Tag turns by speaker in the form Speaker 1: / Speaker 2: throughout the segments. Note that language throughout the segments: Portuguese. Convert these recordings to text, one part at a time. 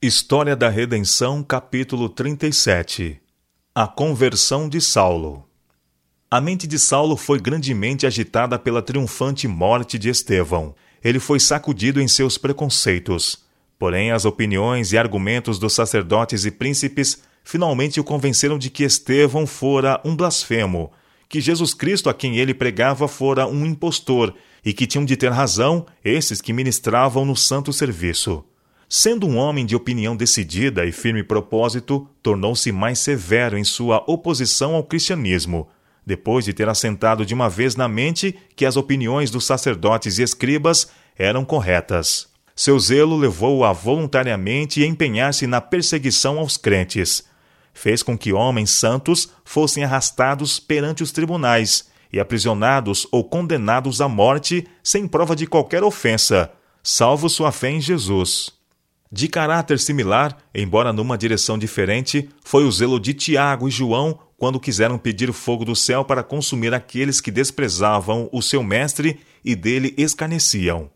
Speaker 1: História da Redenção, capítulo 37 A conversão de Saulo. A mente de Saulo foi grandemente agitada pela triunfante morte de Estevão. Ele foi sacudido em seus preconceitos. Porém, as opiniões e argumentos dos sacerdotes e príncipes finalmente o convenceram de que Estevão fora um blasfemo, que Jesus Cristo a quem ele pregava fora um impostor e que tinham de ter razão esses que ministravam no santo serviço. Sendo um homem de opinião decidida e firme propósito, tornou-se mais severo em sua oposição ao cristianismo, depois de ter assentado de uma vez na mente que as opiniões dos sacerdotes e escribas eram corretas. Seu zelo levou-o a voluntariamente empenhar-se na perseguição aos crentes. Fez com que homens santos fossem arrastados perante os tribunais e aprisionados ou condenados à morte sem prova de qualquer ofensa, salvo sua fé em Jesus. De caráter similar, embora numa direção diferente, foi o zelo de Tiago e João quando quiseram pedir fogo do céu para consumir aqueles que desprezavam o seu mestre e dele escarneciam.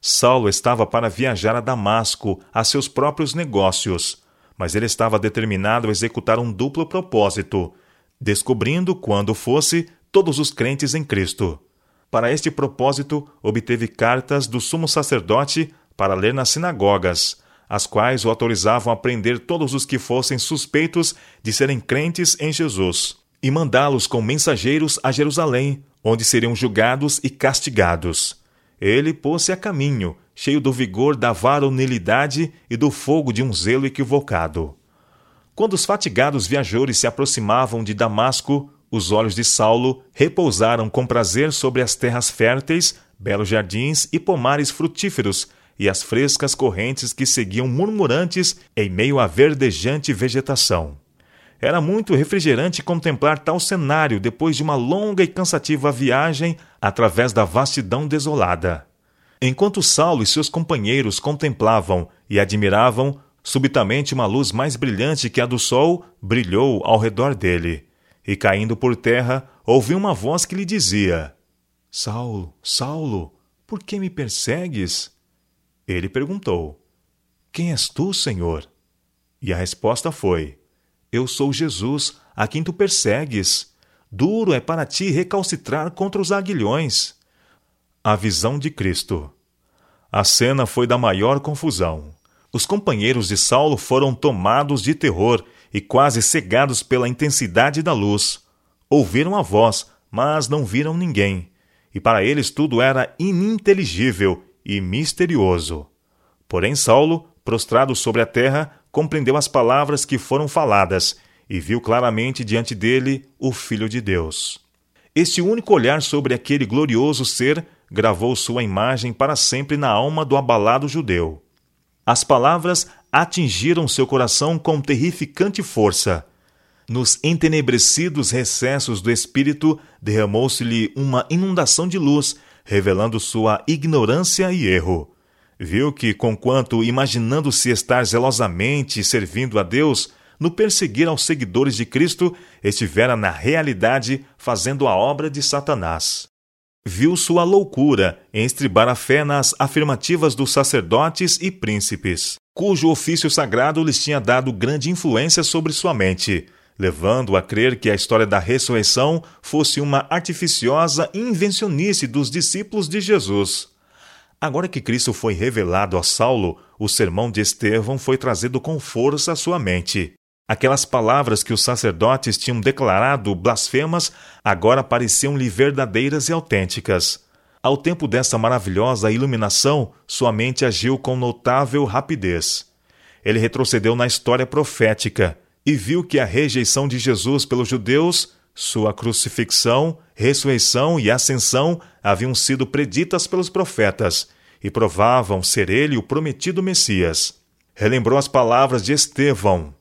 Speaker 1: Saulo estava para viajar a Damasco a seus próprios negócios, mas ele estava determinado a executar um duplo propósito, descobrindo, quando fosse, todos os crentes em Cristo. Para este propósito, obteve cartas do sumo sacerdote para ler nas sinagogas, as quais o autorizavam a prender todos os que fossem suspeitos de serem crentes em Jesus, e mandá-los com mensageiros a Jerusalém, onde seriam julgados e castigados. Ele pôs-se a caminho, cheio do vigor da varonilidade e do fogo de um zelo equivocado. Quando os fatigados viajores se aproximavam de Damasco, os olhos de Saulo repousaram com prazer sobre as terras férteis, belos jardins e pomares frutíferos e as frescas correntes que seguiam murmurantes em meio à verdejante vegetação. Era muito refrigerante contemplar tal cenário depois de uma longa e cansativa viagem através da vastidão desolada. Enquanto Saulo e seus companheiros contemplavam e admiravam, subitamente uma luz mais brilhante que a do sol brilhou ao redor dele, e caindo por terra, ouviu uma voz que lhe dizia: Saulo, Saulo, por que me persegues? Ele perguntou: Quem és tu, Senhor? E a resposta foi: Eu sou Jesus, a quem tu persegues. Duro é para ti recalcitrar contra os aguilhões. A visão de Cristo. A cena foi da maior confusão. Os companheiros de Saulo foram tomados de terror e quase cegados pela intensidade da luz. Ouviram a voz, mas não viram ninguém. E para eles tudo era ininteligível e misterioso. Porém, Saulo, prostrado sobre a terra, compreendeu as palavras que foram faladas e viu claramente diante dele o Filho de Deus. Este único olhar sobre aquele glorioso ser gravou sua imagem para sempre na alma do abalado judeu. As palavras atingiram seu coração com terrificante força. Nos entenebrecidos recessos do espírito derramou-se-lhe uma inundação de luz revelando sua ignorância e erro. Viu que, conquanto imaginando-se estar zelosamente servindo a Deus, no perseguir aos seguidores de Cristo, estivera na realidade fazendo a obra de Satanás. Viu sua loucura em estribar a fé nas afirmativas dos sacerdotes e príncipes, cujo ofício sagrado lhes tinha dado grande influência sobre sua mente, levando a crer que a história da ressurreição fosse uma artificiosa invencionice dos discípulos de Jesus. Agora que Cristo foi revelado a Saulo, o sermão de Estevão foi trazido com força à sua mente. Aquelas palavras que os sacerdotes tinham declarado blasfemas agora pareciam-lhe verdadeiras e autênticas. Ao tempo dessa maravilhosa iluminação, sua mente agiu com notável rapidez. Ele retrocedeu na história profética e viu que a rejeição de Jesus pelos judeus, sua crucifixão, ressurreição e ascensão haviam sido preditas pelos profetas e provavam ser ele o prometido Messias. Relembrou as palavras de Estevão: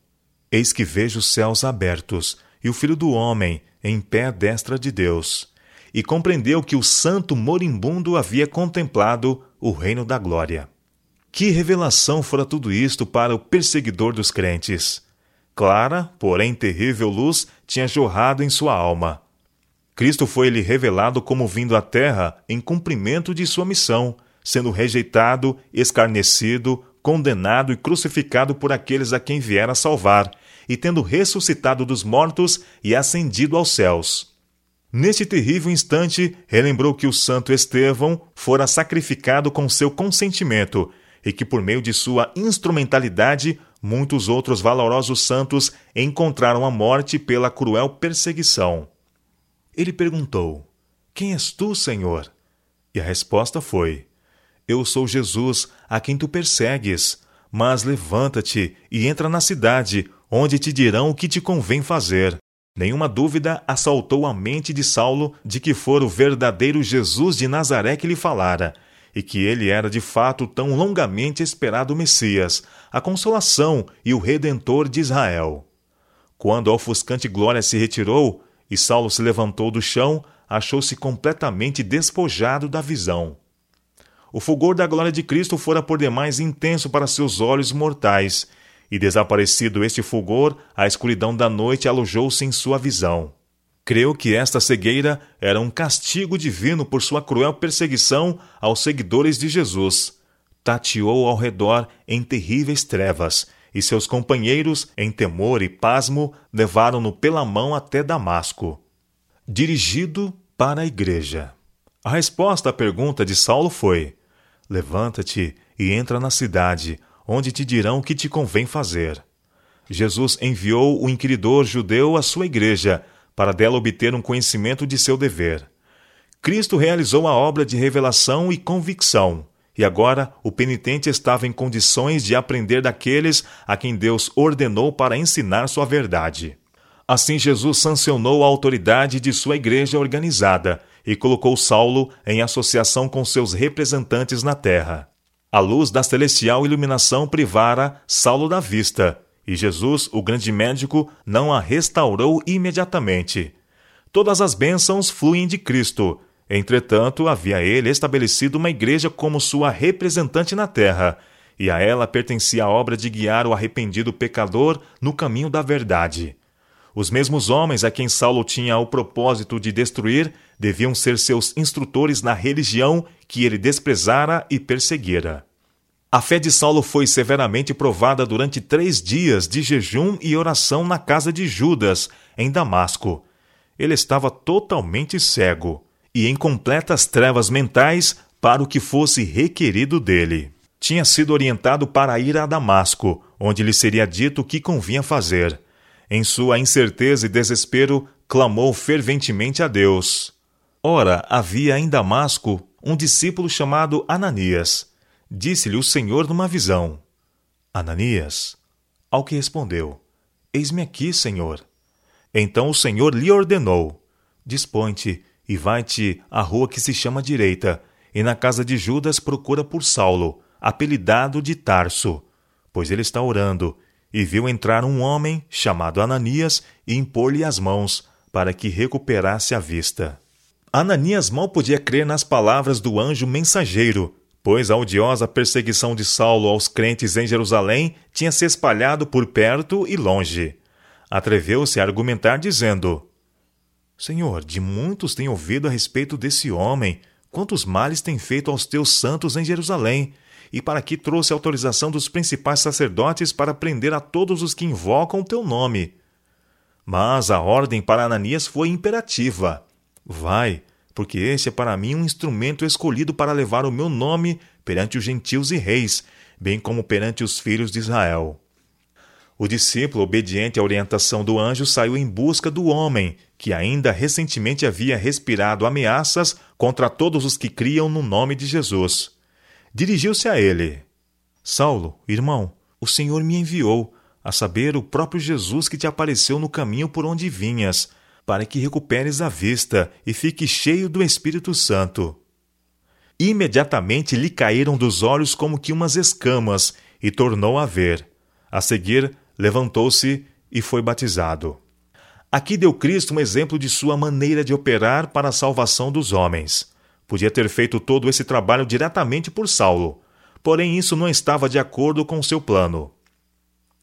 Speaker 1: Eis que vejo os céus abertos e o Filho do Homem em pé à destra de Deus. E compreendeu que o santo moribundo havia contemplado o reino da glória. Que revelação fora tudo isto para o perseguidor dos crentes! Clara, porém terrível luz tinha jorrado em sua alma. Cristo foi-lhe revelado como vindo à terra em cumprimento de sua missão, sendo rejeitado, escarnecido, condenado e crucificado por aqueles a quem viera salvar, e tendo ressuscitado dos mortos e ascendido aos céus. Neste terrível instante, relembrou que o santo Estevão fora sacrificado com seu consentimento e que, por meio de sua instrumentalidade, muitos outros valorosos santos encontraram a morte pela cruel perseguição. Ele perguntou: Quem és tu, Senhor? E a resposta foi: Eu sou Jesus, a quem tu persegues. Mas levanta-te e entra na cidade, onde te dirão o que te convém fazer. Nenhuma dúvida assaltou a mente de Saulo de que fora o verdadeiro Jesus de Nazaré que lhe falara, e que ele era de fato tão longamente esperado Messias, a consolação e o redentor de Israel. Quando a ofuscante glória se retirou e Saulo se levantou do chão, achou-se completamente despojado da visão. O fulgor da glória de Cristo fora por demais intenso para seus olhos mortais, e desaparecido este fulgor, a escuridão da noite alojou-se em sua visão. Creu que esta cegueira era um castigo divino por sua cruel perseguição aos seguidores de Jesus. Tateou ao redor em terríveis trevas, e seus companheiros, em temor e pasmo, levaram-no pela mão até Damasco. Dirigido para a igreja. A resposta à pergunta de Saulo foi: Levanta-te e entra na cidade, onde te dirão o que te convém fazer. Jesus enviou o inquiridor judeu à sua igreja, para dela obter um conhecimento de seu dever. Cristo realizou a obra de revelação e convicção, e agora o penitente estava em condições de aprender daqueles a quem Deus ordenou para ensinar sua verdade. Assim, Jesus sancionou a autoridade de sua igreja organizada e colocou Saulo em associação com seus representantes na terra. A luz da celestial iluminação privara Saulo da vista, e Jesus, o grande médico, não a restaurou imediatamente. Todas as bênçãos fluem de Cristo. Entretanto, havia ele estabelecido uma igreja como sua representante na terra, e a ela pertencia a obra de guiar o arrependido pecador no caminho da verdade. Os mesmos homens a quem Saulo tinha o propósito de destruir deviam ser seus instrutores na religião que ele desprezara e perseguira. A fé de Saulo foi severamente provada durante três dias de jejum e oração na casa de Judas, em Damasco. Ele estava totalmente cego e em completas trevas mentais para o que fosse requerido dele. Tinha sido orientado para ir a Damasco, onde lhe seria dito o que convinha fazer. Em sua incerteza e desespero, clamou ferventemente a Deus. Ora, havia em Damasco um discípulo chamado Ananias. Disse-lhe o Senhor numa visão: Ananias. Ao que respondeu: Eis-me aqui, Senhor. Então o Senhor lhe ordenou: Dispõe-te e vai-te à rua que se chama Direita, e na casa de Judas procura por Saulo, apelidado de Tarso, pois ele está orando, e viu entrar um homem chamado Ananias e impor-lhe as mãos, para que recuperasse a vista. Ananias mal podia crer nas palavras do anjo mensageiro, pois a odiosa perseguição de Saulo aos crentes em Jerusalém tinha se espalhado por perto e longe. Atreveu-se a argumentar, dizendo: Senhor, de muitos tenho ouvido a respeito desse homem, quantos males tem feito aos teus santos em Jerusalém, e para que trouxe autorização dos principais sacerdotes para prender a todos os que invocam o teu nome. Mas a ordem para Ananias foi imperativa Vai, porque este é para mim um instrumento escolhido para levar o meu nome perante os gentios e reis, bem como perante os filhos de Israel. O discípulo, obediente à orientação do anjo, saiu em busca do homem, que ainda recentemente havia respirado ameaças contra todos os que criam no nome de Jesus. Dirigiu-se a ele: Saulo, irmão, o Senhor me enviou, a saber, o próprio Jesus que te apareceu no caminho por onde vinhas para que recuperes a vista e fique cheio do Espírito Santo. Imediatamente lhe caíram dos olhos como que umas escamas, e tornou a ver. A seguir, levantou-se e foi batizado. Aqui deu Cristo um exemplo de sua maneira de operar para a salvação dos homens. Podia ter feito todo esse trabalho diretamente por Saulo, porém isso não estava de acordo com seu plano.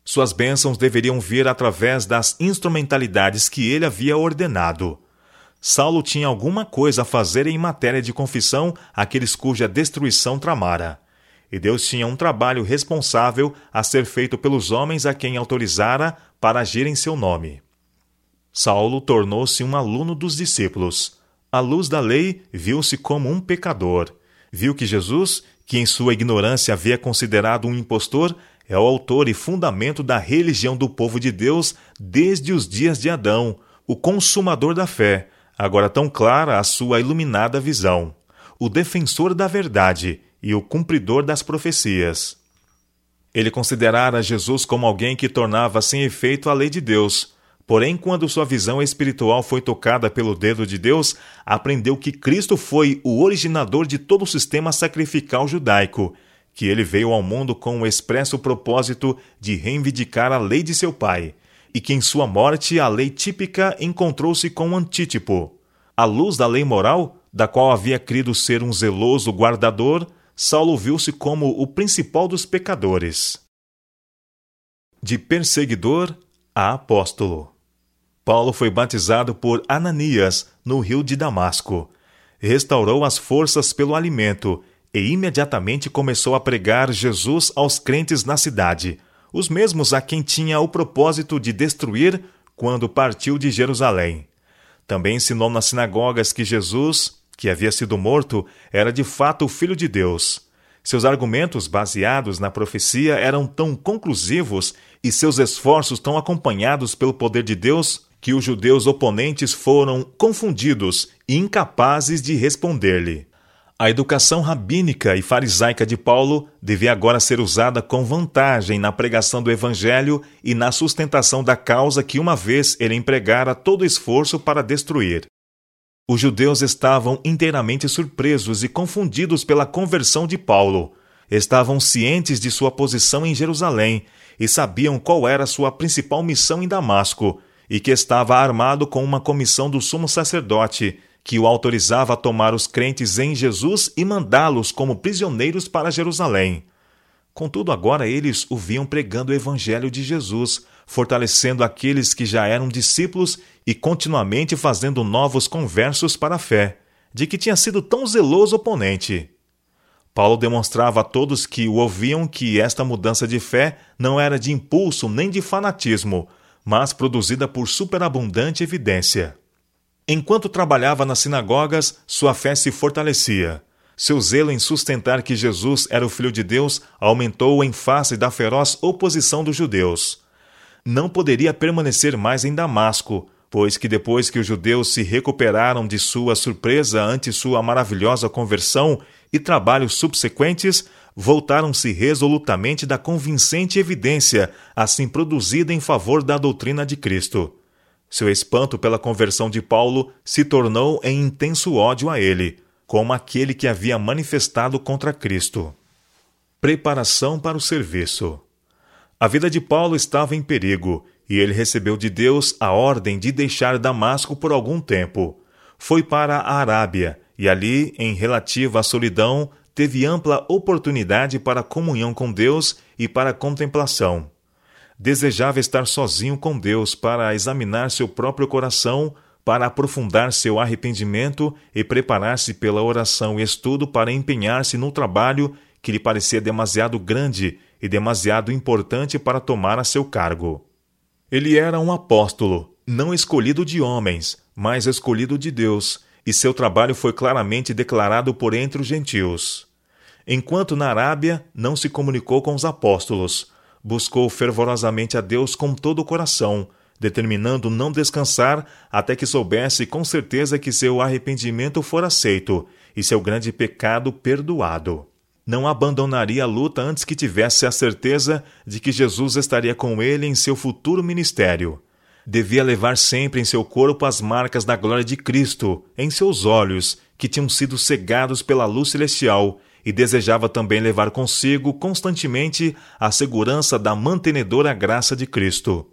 Speaker 1: Suas bênçãos deveriam vir através das instrumentalidades que ele havia ordenado. Saulo tinha alguma coisa a fazer em matéria de confissão àqueles cuja destruição tramara. e Deus tinha um trabalho responsável a ser feito pelos homens a quem autorizara para agir em seu nome. Saulo tornou-se um aluno dos discípulos. À luz da lei, viu-se como um pecador. Viu que Jesus, que em sua ignorância havia considerado um impostor, é o autor e fundamento da religião do povo de Deus desde os dias de Adão, o consumador da fé, agora tão clara a sua iluminada visão, o defensor da verdade e o cumpridor das profecias. Ele considerara Jesus como alguém que tornava sem efeito a lei de Deus. Porém, quando sua visão espiritual foi tocada pelo dedo de Deus, aprendeu que Cristo foi o originador de todo o sistema sacrificial judaico, que ele veio ao mundo com o expresso propósito de reivindicar a lei de seu pai, e que em sua morte a lei típica encontrou-se com o antítipo. À luz da lei moral, da qual havia crido ser um zeloso guardador, Saulo viu-se como o principal dos pecadores. De perseguidor a apóstolo. Paulo foi batizado por Ananias no rio de Damasco. Restaurou as forças pelo alimento e imediatamente começou a pregar Jesus aos crentes na cidade, os mesmos a quem tinha o propósito de destruir quando partiu de Jerusalém. Também ensinou nas sinagogas que Jesus, que havia sido morto, era de fato o Filho de Deus. Seus argumentos baseados na profecia eram tão conclusivos e seus esforços tão acompanhados pelo poder de Deus que os judeus oponentes foram confundidos e incapazes de responder-lhe. A educação rabínica e farisaica de Paulo devia agora ser usada com vantagem na pregação do Evangelho e na sustentação da causa que uma vez ele empregara todo esforço para destruir. Os judeus estavam inteiramente surpresos e confundidos pela conversão de Paulo. Estavam cientes de sua posição em Jerusalém e sabiam qual era sua principal missão em Damasco, e que estava armado com uma comissão do sumo sacerdote que o autorizava a tomar os crentes em Jesus e mandá-los como prisioneiros para Jerusalém. Contudo, agora eles o viam pregando o Evangelho de Jesus, fortalecendo aqueles que já eram discípulos e continuamente fazendo novos conversos para a fé, de que tinha sido tão zeloso oponente. Paulo demonstrava a todos que o ouviam que esta mudança de fé não era de impulso nem de fanatismo, mas produzida por superabundante evidência. Enquanto trabalhava nas sinagogas, sua fé se fortalecia. Seu zelo em sustentar que Jesus era o Filho de Deus aumentou em face da feroz oposição dos judeus. Não poderia permanecer mais em Damasco, pois que depois que os judeus se recuperaram de sua surpresa ante sua maravilhosa conversão e trabalhos subsequentes, voltaram-se resolutamente da convincente evidência assim produzida em favor da doutrina de Cristo. Seu espanto pela conversão de Paulo se tornou em intenso ódio a ele, como aquele que havia manifestado contra Cristo. Preparação para o serviço. A vida de Paulo estava em perigo e ele recebeu de Deus a ordem de deixar Damasco por algum tempo. Foi para a Arábia e ali, em relativa solidão, teve ampla oportunidade para comunhão com Deus e para contemplação desejava estar sozinho com Deus para examinar seu próprio coração, para aprofundar seu arrependimento e preparar-se pela oração e estudo para empenhar-se no trabalho que lhe parecia demasiado grande e demasiado importante para tomar a seu cargo. Ele era um apóstolo, não escolhido de homens, mas escolhido de Deus, e seu trabalho foi claramente declarado por entre os gentios. Enquanto na Arábia não se comunicou com os apóstolos, buscou fervorosamente a Deus com todo o coração, determinando não descansar até que soubesse com certeza que seu arrependimento fora aceito e seu grande pecado perdoado. Não abandonaria a luta antes que tivesse a certeza de que Jesus estaria com ele em seu futuro ministério. Devia levar sempre em seu corpo as marcas da glória de Cristo, em seus olhos, que tinham sido cegados pela luz celestial, e desejava também levar consigo constantemente a segurança da mantenedora graça de Cristo.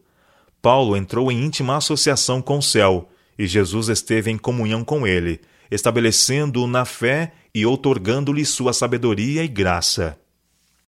Speaker 1: Paulo entrou em íntima associação com o céu, e Jesus esteve em comunhão com ele, estabelecendo-o na fé e outorgando-lhe sua sabedoria e graça.